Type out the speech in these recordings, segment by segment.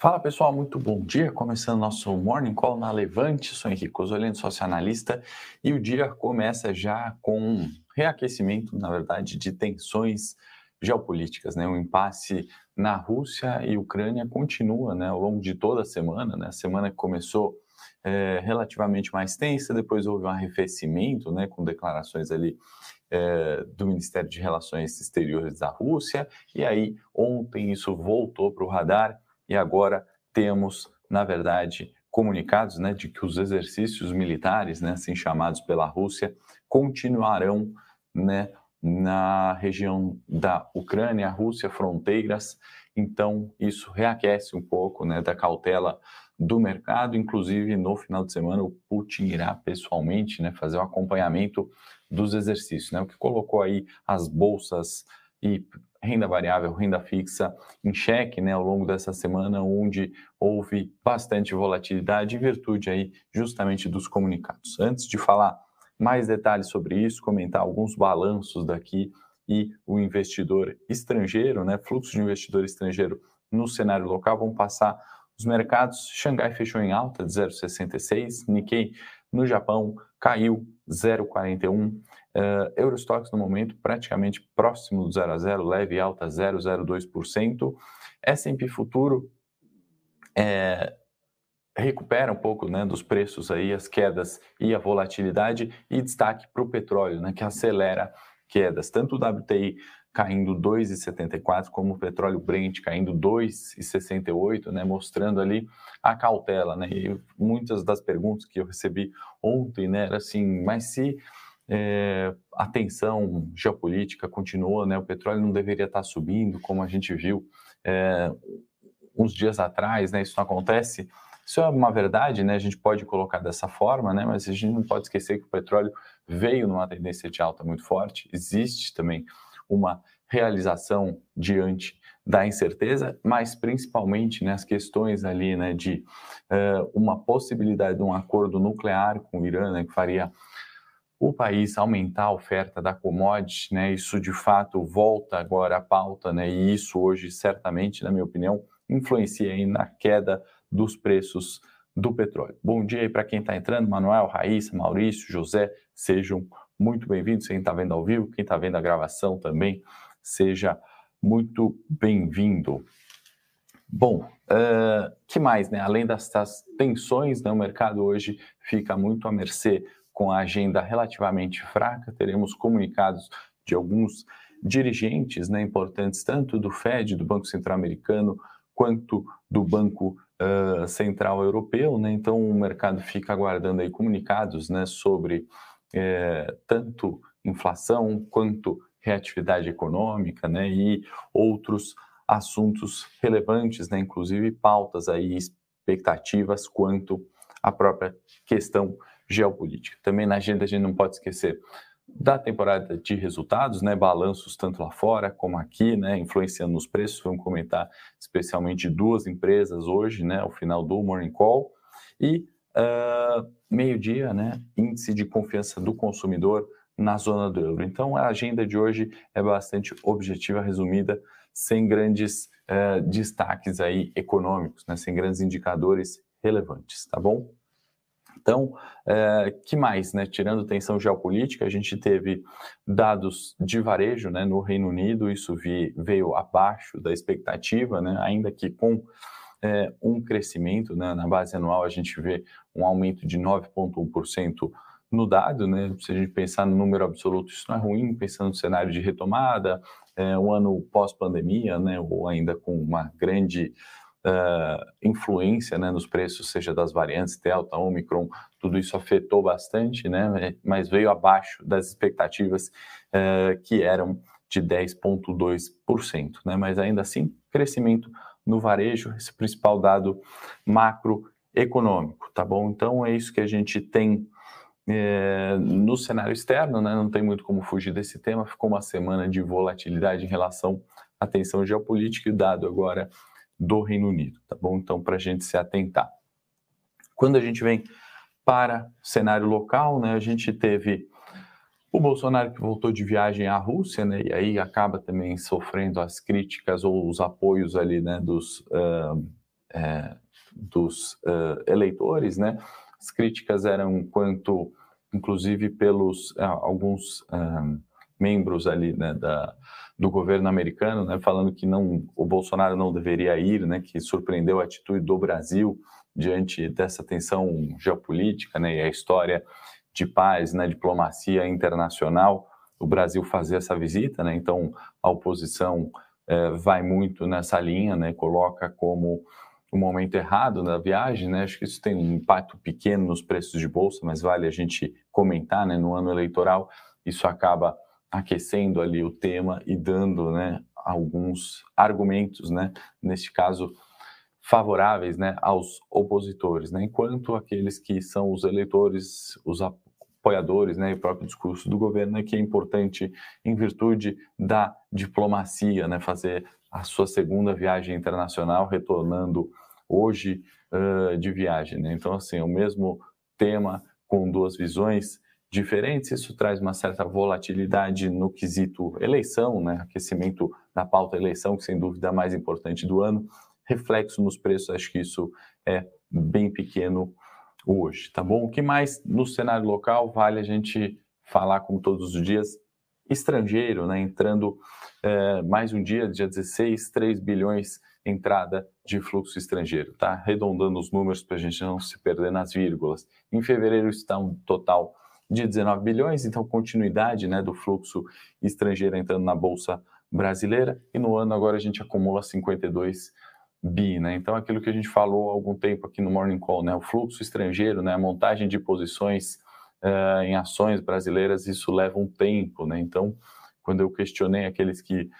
Fala pessoal, muito bom dia. Começando nosso Morning Call na Levante. Sou Henrique Osolino, sócio analista, e o dia começa já com um reaquecimento, na verdade, de tensões geopolíticas. Né? O impasse na Rússia e Ucrânia continua né, ao longo de toda a semana. Né? A semana começou é, relativamente mais tensa, depois houve um arrefecimento né, com declarações ali é, do Ministério de Relações Exteriores da Rússia, e aí ontem isso voltou para o radar e agora temos, na verdade, comunicados né, de que os exercícios militares, né, assim chamados pela Rússia, continuarão né, na região da Ucrânia, Rússia, fronteiras. Então, isso reaquece um pouco né, da cautela do mercado. Inclusive, no final de semana, o Putin irá pessoalmente né, fazer o um acompanhamento dos exercícios, né, o que colocou aí as bolsas e renda variável, renda fixa em xeque né, ao longo dessa semana, onde houve bastante volatilidade em virtude aí justamente dos comunicados. Antes de falar mais detalhes sobre isso, comentar alguns balanços daqui e o investidor estrangeiro, né, fluxo de investidor estrangeiro no cenário local, vão passar os mercados. Xangai fechou em alta de 0,66, Nikkei no Japão caiu 0,41. Uh, Eurostox no momento praticamente próximo do 0 a 0, leve alta 0,02%. S&P futuro é, recupera um pouco né, dos preços aí, as quedas e a volatilidade e destaque para o petróleo, né, que acelera quedas. Tanto o WTI caindo 2,74, como o petróleo Brent caindo 2,68, né, mostrando ali a cautela, né, e muitas das perguntas que eu recebi ontem, né, era assim, mas se é, a tensão geopolítica continua, né, o petróleo não deveria estar subindo, como a gente viu é, uns dias atrás, né, isso não acontece, isso é uma verdade, né? A gente pode colocar dessa forma, né? Mas a gente não pode esquecer que o petróleo veio numa tendência de alta muito forte. Existe também uma realização diante da incerteza, mas principalmente né, questões ali, né, de uh, uma possibilidade de um acordo nuclear com o Irã, né, que faria o país aumentar a oferta da commodity, né, isso de fato volta agora à pauta, né, e isso hoje certamente, na minha opinião, influencia aí na queda dos preços do petróleo. Bom dia aí para quem está entrando, Manuel, Raíssa, Maurício, José, sejam muito bem-vindos. Quem está vendo ao vivo, quem está vendo a gravação também, seja muito bem-vindo. Bom, uh, que mais, né? Além dessas tensões, né, o mercado hoje fica muito à mercê com a agenda relativamente fraca. Teremos comunicados de alguns dirigentes né, importantes, tanto do Fed, do Banco Central Americano, quanto do Banco uh, Central Europeu, né? Então o mercado fica aguardando aí comunicados, né, sobre é, tanto inflação quanto reatividade econômica, né, e outros assuntos relevantes, né, inclusive pautas aí expectativas quanto à própria questão geopolítica. Também na agenda a gente não pode esquecer da temporada de resultados, né, balanços tanto lá fora como aqui, né, influenciando nos preços. Vamos comentar especialmente duas empresas hoje, né, ao final do Morning Call. E uh, meio-dia, né, índice de confiança do consumidor na zona do euro. Então, a agenda de hoje é bastante objetiva, resumida, sem grandes uh, destaques aí econômicos, né, sem grandes indicadores relevantes, tá bom? Então, é, que mais, né? Tirando tensão geopolítica, a gente teve dados de varejo, né? No Reino Unido, isso veio abaixo da expectativa, né? Ainda que com é, um crescimento, né? Na base anual, a gente vê um aumento de 9,1% no dado, né? Se a gente pensar no número absoluto, isso não é ruim, pensando no cenário de retomada, é, um ano pós-pandemia, né? Ou ainda com uma grande uh, influência né, nos preços, seja das variantes Delta, Omicron, tudo isso afetou bastante, né, mas veio abaixo das expectativas uh, que eram de 10,2%. Né, mas ainda assim, crescimento no varejo, esse principal dado macroeconômico, tá bom? Então é isso que a gente tem é, no cenário externo, né, não tem muito como fugir desse tema, ficou uma semana de volatilidade em relação à tensão geopolítica e dado agora do Reino Unido, tá bom? Então, para a gente se atentar. Quando a gente vem para cenário local, né, a gente teve o Bolsonaro que voltou de viagem à Rússia, né, e aí acaba também sofrendo as críticas ou os apoios ali, né, dos uh, é, dos uh, eleitores, né? As críticas eram quanto, inclusive, pelos uh, alguns membros ali né, da, do governo americano, né, falando que não, o Bolsonaro não deveria ir, né, que surpreendeu a atitude do Brasil diante dessa tensão geopolítica, né, e a história de paz, né, diplomacia internacional, o Brasil fazer essa visita, né, então a oposição eh, vai muito nessa linha, né, coloca como o momento errado na viagem, né? Acho que isso tem um impacto pequeno nos preços de bolsa, mas vale a gente comentar, né? No ano eleitoral, isso acaba aquecendo ali o tema e dando, né, alguns argumentos, né? Neste caso, favoráveis, né, aos opositores, né? Enquanto aqueles que são os eleitores, os apoiadores, né, e o próprio discurso do governo é que é importante em virtude da diplomacia, né, fazer a sua segunda viagem internacional, retornando hoje uh, de viagem. Né? Então, assim, o mesmo tema com duas visões diferentes, isso traz uma certa volatilidade no quesito eleição, né? aquecimento da pauta eleição, que sem dúvida é a mais importante do ano, reflexo nos preços, acho que isso é bem pequeno hoje, tá bom? O que mais no cenário local vale a gente falar, como todos os dias, estrangeiro, né? entrando é, mais um dia, dia 16, 3 bilhões entrada de fluxo estrangeiro, tá? Arredondando os números para a gente não se perder nas vírgulas. Em fevereiro está um total de 19 bilhões, então continuidade né, do fluxo estrangeiro entrando na Bolsa Brasileira, e no ano agora a gente acumula 52 bi, né? Então aquilo que a gente falou há algum tempo aqui no Morning Call, né? O fluxo estrangeiro, né? A montagem de posições uh, em ações brasileiras, isso leva um tempo, né? Então quando eu questionei aqueles que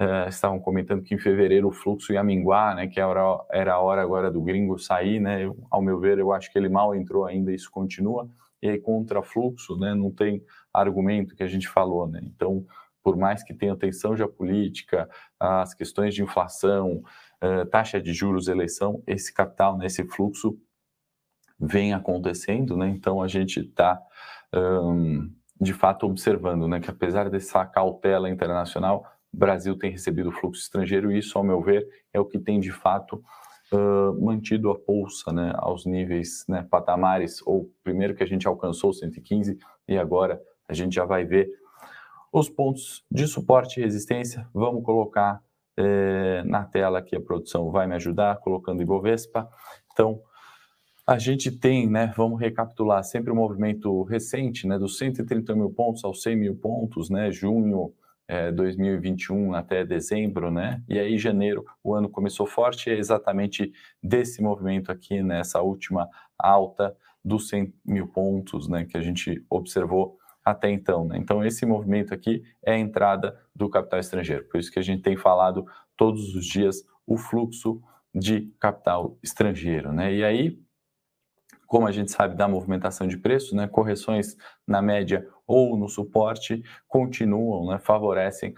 uh, estavam comentando que em fevereiro o fluxo ia minguar, né, que era, era a hora agora do gringo sair, né, eu, ao meu ver, eu acho que ele mal entrou ainda, isso continua, e aí contra fluxo, né, não tem argumento que a gente falou, né, então, por mais que tenha tensão geopolítica, as questões de inflação, uh, taxa de juros, eleição, esse capital, né, fluxo vem acontecendo, né, então a gente está... Um, de fato observando né, que apesar dessa cautela internacional, Brasil tem recebido fluxo estrangeiro e isso, ao meu ver, é o que tem de fato uh, mantido a bolsa né, aos níveis, né, patamares, ou primeiro que a gente alcançou 115 e agora a gente já vai ver os pontos de suporte e resistência. Vamos colocar eh, na tela aqui a produção vai me ajudar, colocando Ibovespa. Então, a gente tem, né, vamos recapitular, sempre o um movimento recente, né, dos 130 mil pontos aos 100 mil pontos, né, junho é, 2021 até dezembro, né, e aí janeiro o ano começou forte, é exatamente desse movimento aqui, nessa última alta dos 100 mil pontos, né, que a gente observou até então, né, então esse movimento aqui é a entrada do capital estrangeiro, por isso que a gente tem falado todos os dias o fluxo de capital estrangeiro, né, e aí como a gente sabe da movimentação de preços, né, correções na média ou no suporte continuam, né, favorecem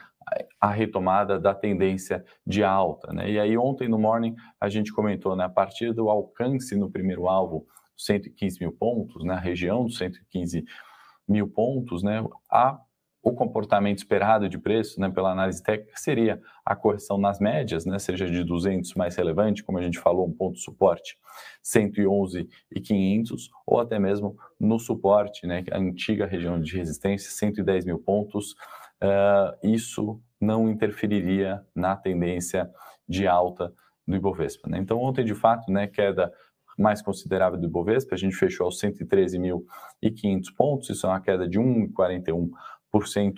a retomada da tendência de alta. Né? E aí ontem no morning a gente comentou, né, a partir do alcance no primeiro alvo, 115 mil pontos, né, a região dos 115 mil pontos, né, a o comportamento esperado de preço, né, pela análise técnica, seria a correção nas médias, né, seja de 200 mais relevante, como a gente falou, um ponto suporte 111 e 500, ou até mesmo no suporte, né, a antiga região de resistência, 110 mil pontos, uh, isso não interferiria na tendência de alta do Ibovespa. Né? Então, ontem, de fato, né, queda mais considerável do Ibovespa, a gente fechou aos 113.500 pontos, isso é uma queda de 1,41%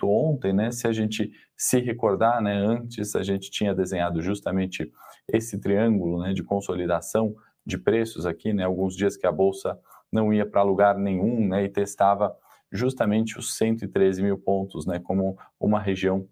ontem, né? Se a gente se recordar, né, antes a gente tinha desenhado justamente esse triângulo, né, de consolidação de preços aqui, né, alguns dias que a bolsa não ia para lugar nenhum, né, e testava justamente os 113 mil pontos, né, como uma região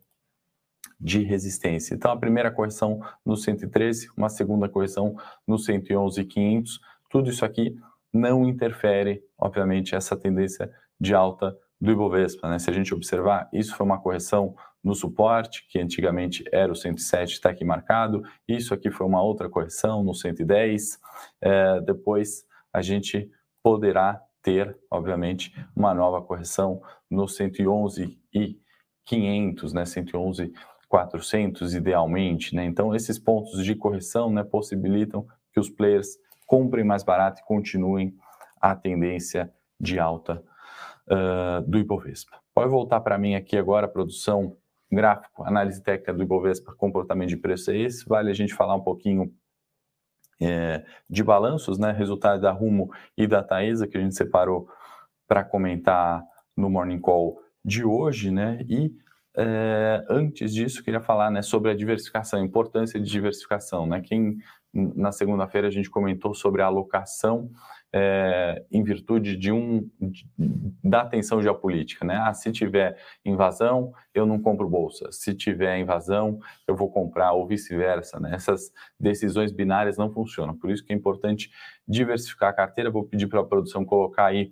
de resistência. Então, a primeira correção no 113, uma segunda correção no 111,500, tudo isso aqui não interfere, obviamente, essa tendência de alta do Ibovespa. Né? Se a gente observar, isso foi uma correção no suporte, que antigamente era o 107, está aqui marcado. Isso aqui foi uma outra correção no 110. É, depois a gente poderá ter, obviamente, uma nova correção no 111 e 500, né? 111 400 idealmente, né? Então esses pontos de correção, né, possibilitam que os players comprem mais barato e continuem a tendência de alta uh, do Ibovespa. Pode voltar para mim aqui agora, produção gráfico, análise técnica do Ibovespa, comportamento de preço é esse. Vale a gente falar um pouquinho é, de balanços, né? Resultado da Rumo e da Taesa, que a gente separou para comentar no Morning Call de hoje, né? E é, antes disso, queria falar né, sobre a diversificação, a importância de diversificação. Né? Quem, na segunda-feira, a gente comentou sobre a alocação é, em virtude de um da tensão geopolítica, né? Ah, se tiver invasão, eu não compro bolsa. Se tiver invasão, eu vou comprar ou vice-versa, né? Essas decisões binárias não funcionam. Por isso que é importante diversificar a carteira. Vou pedir para a produção colocar aí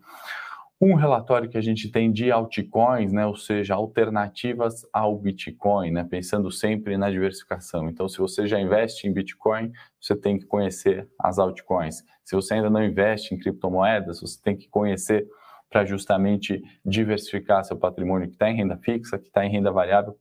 um relatório que a gente tem de altcoins, né, ou seja, alternativas ao Bitcoin, né, pensando sempre na diversificação. Então, se você já investe em Bitcoin, você tem que conhecer as altcoins. Se você ainda não investe em criptomoedas, você tem que conhecer para justamente diversificar seu patrimônio que está em renda fixa, que está em renda variável.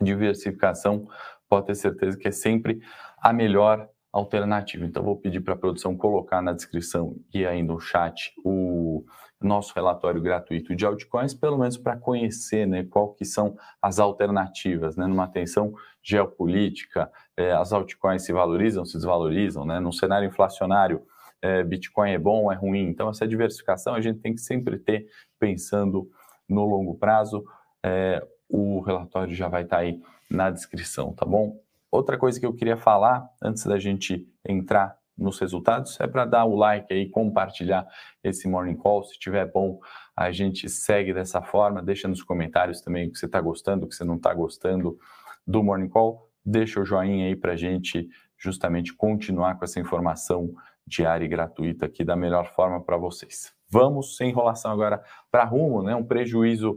A diversificação pode ter certeza que é sempre a melhor alternativa. Então, vou pedir para a produção colocar na descrição e aí no chat o nosso relatório gratuito de altcoins, pelo menos para conhecer né, qual que são as alternativas, né, numa tensão geopolítica, é, as altcoins se valorizam, se desvalorizam, né, num cenário inflacionário, é, Bitcoin é bom, é ruim, então essa diversificação a gente tem que sempre ter pensando no longo prazo, é, o relatório já vai estar tá aí na descrição, tá bom? Outra coisa que eu queria falar, antes da gente entrar nos resultados, é para dar o like aí, compartilhar esse Morning Call. Se tiver bom, a gente segue dessa forma. Deixa nos comentários também o que você está gostando, o que você não está gostando do Morning Call. Deixa o joinha aí para a gente justamente continuar com essa informação diária e gratuita aqui da melhor forma para vocês. Vamos sem enrolação agora para rumo, né? Um prejuízo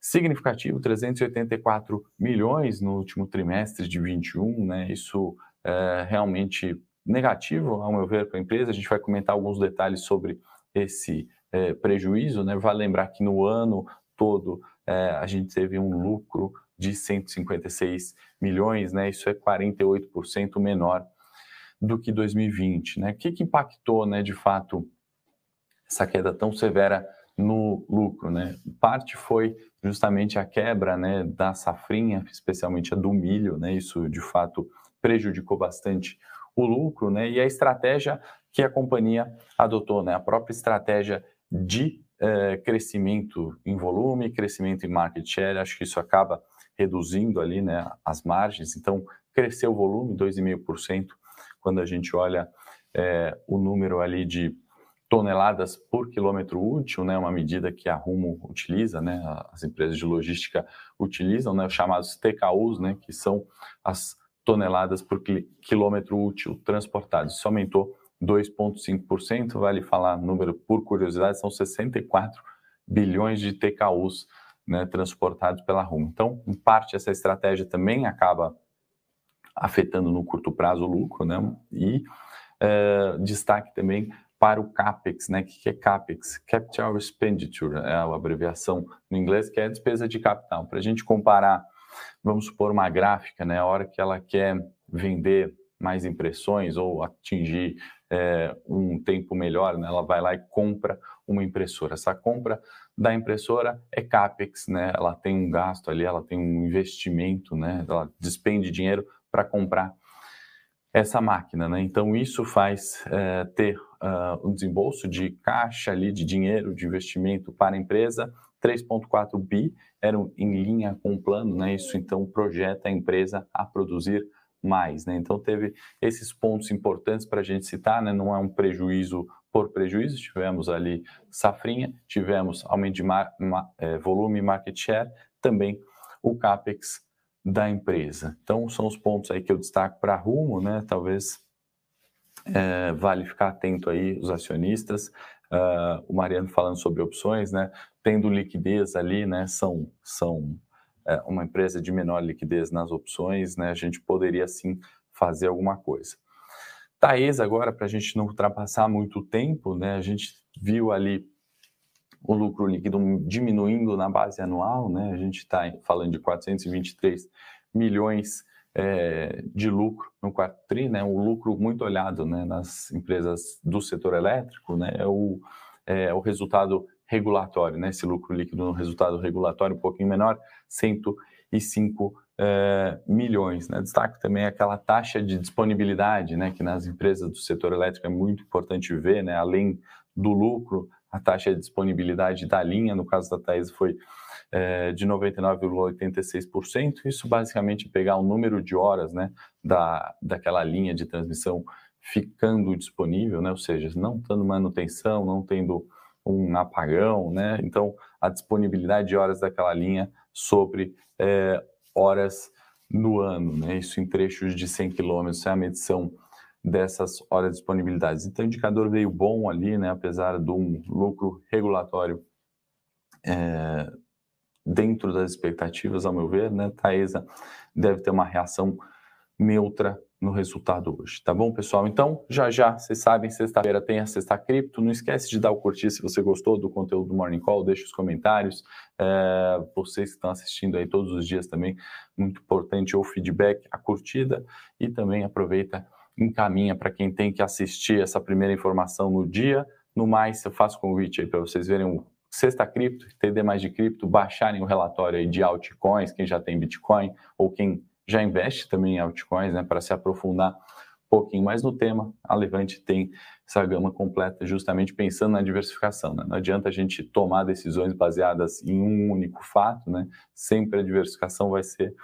significativo, 384 milhões no último trimestre de 21, né? Isso é realmente negativo, ao meu ver, para a empresa. A gente vai comentar alguns detalhes sobre esse é, prejuízo. Né? Vale lembrar que no ano todo é, a gente teve um lucro de 156 milhões, né? isso é 48% menor do que 2020. Né? O que, que impactou, né, de fato, essa queda tão severa no lucro? Né? Parte foi justamente a quebra né, da safrinha, especialmente a do milho, né? isso de fato prejudicou bastante o lucro, né? E a estratégia que a companhia adotou, né? A própria estratégia de eh, crescimento em volume, crescimento em market share, acho que isso acaba reduzindo ali, né? As margens. Então, cresceu o volume 2,5% quando a gente olha eh, o número ali de toneladas por quilômetro útil, né, uma medida que a Rumo utiliza, né, as empresas de logística utilizam, né, os chamados TKUs, né, que são as toneladas por quilômetro útil transportado. Isso aumentou 2,5%. Vale falar, número por curiosidade, são 64 bilhões de TKUs né, transportados pela Rumo. Então, em parte, essa estratégia também acaba afetando no curto prazo o lucro, né? E é, destaque também para o CAPEX, né? O que é CAPEX? Capital Expenditure, é a abreviação no inglês, que é despesa de capital. Para a gente comparar vamos supor, uma gráfica, né? A hora que ela quer vender mais impressões ou atingir é, um tempo melhor, né? ela vai lá e compra uma impressora. Essa compra da impressora é capex, né? Ela tem um gasto ali, ela tem um investimento, né? Ela despende dinheiro para comprar essa máquina, né? Então isso faz é, ter uh, um desembolso de caixa ali, de dinheiro, de investimento para a empresa 3,4 bi eram em linha com o plano, né? Isso então projeta a empresa a produzir mais, né? Então teve esses pontos importantes para a gente citar, né? Não é um prejuízo por prejuízo, tivemos ali safrinha, tivemos aumento de mar, ma, é, volume market share, também o capex da empresa. Então são os pontos aí que eu destaco para rumo, né? Talvez é, vale ficar atento aí os acionistas. Uh, o Mariano falando sobre opções, né? tendo liquidez ali, né, são, são é, uma empresa de menor liquidez nas opções, né, a gente poderia sim fazer alguma coisa. Taes agora, para a gente não ultrapassar muito tempo, né, a gente viu ali o lucro líquido diminuindo na base anual, né, a gente está falando de 423 milhões é, de lucro no quarto tri, né? O lucro muito olhado, né, nas empresas do setor elétrico, né? É o, é, o resultado regulatório, né? Esse lucro líquido no resultado regulatório um pouquinho menor, 105 é, milhões. Né? Destaco também aquela taxa de disponibilidade, né? Que nas empresas do setor elétrico é muito importante ver, né? Além do lucro, a taxa de disponibilidade da linha, no caso da Thais, foi é, de 99,86%. Isso basicamente pegar o número de horas né, da, daquela linha de transmissão ficando disponível, né, ou seja, não tendo manutenção, não tendo um apagão, né, então a disponibilidade de horas daquela linha sobre é, horas no ano, né, isso em trechos de 100 km, é a medição dessas horas de disponibilidade. Então, o indicador veio bom ali, né, apesar de um lucro regulatório é, dentro das expectativas, ao meu ver, né? Taesa deve ter uma reação neutra no resultado hoje, tá bom, pessoal? Então, já já, vocês sabem, sexta-feira tem a Sexta Cripto. Não esquece de dar o curtir se você gostou do conteúdo do Morning Call, deixa os comentários. É, vocês que estão assistindo aí todos os dias também, muito importante o feedback, a curtida e também aproveita, encaminha para quem tem que assistir essa primeira informação no dia. No mais, eu faço convite aí para vocês verem o Sexta Cripto, TD mais de cripto, baixarem o relatório aí de altcoins, quem já tem Bitcoin ou quem já investe também em altcoins, né, para se aprofundar um pouquinho mais no tema. A Levante tem essa gama completa justamente pensando na diversificação. Né? Não adianta a gente tomar decisões baseadas em um único fato, né? Sempre a diversificação vai ser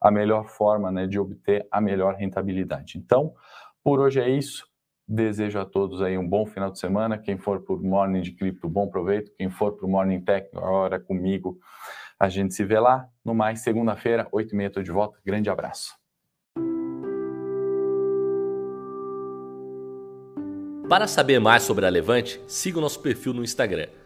a melhor forma né, de obter a melhor rentabilidade. Então, por hoje é isso. Desejo a todos aí um bom final de semana. Quem for para o Morning de Cripto, bom proveito. Quem for para o Morning Tech, hora comigo, a gente se vê lá. No mais, segunda-feira, 8h30, estou de volta. Grande abraço. Para saber mais sobre a Levante, siga o nosso perfil no Instagram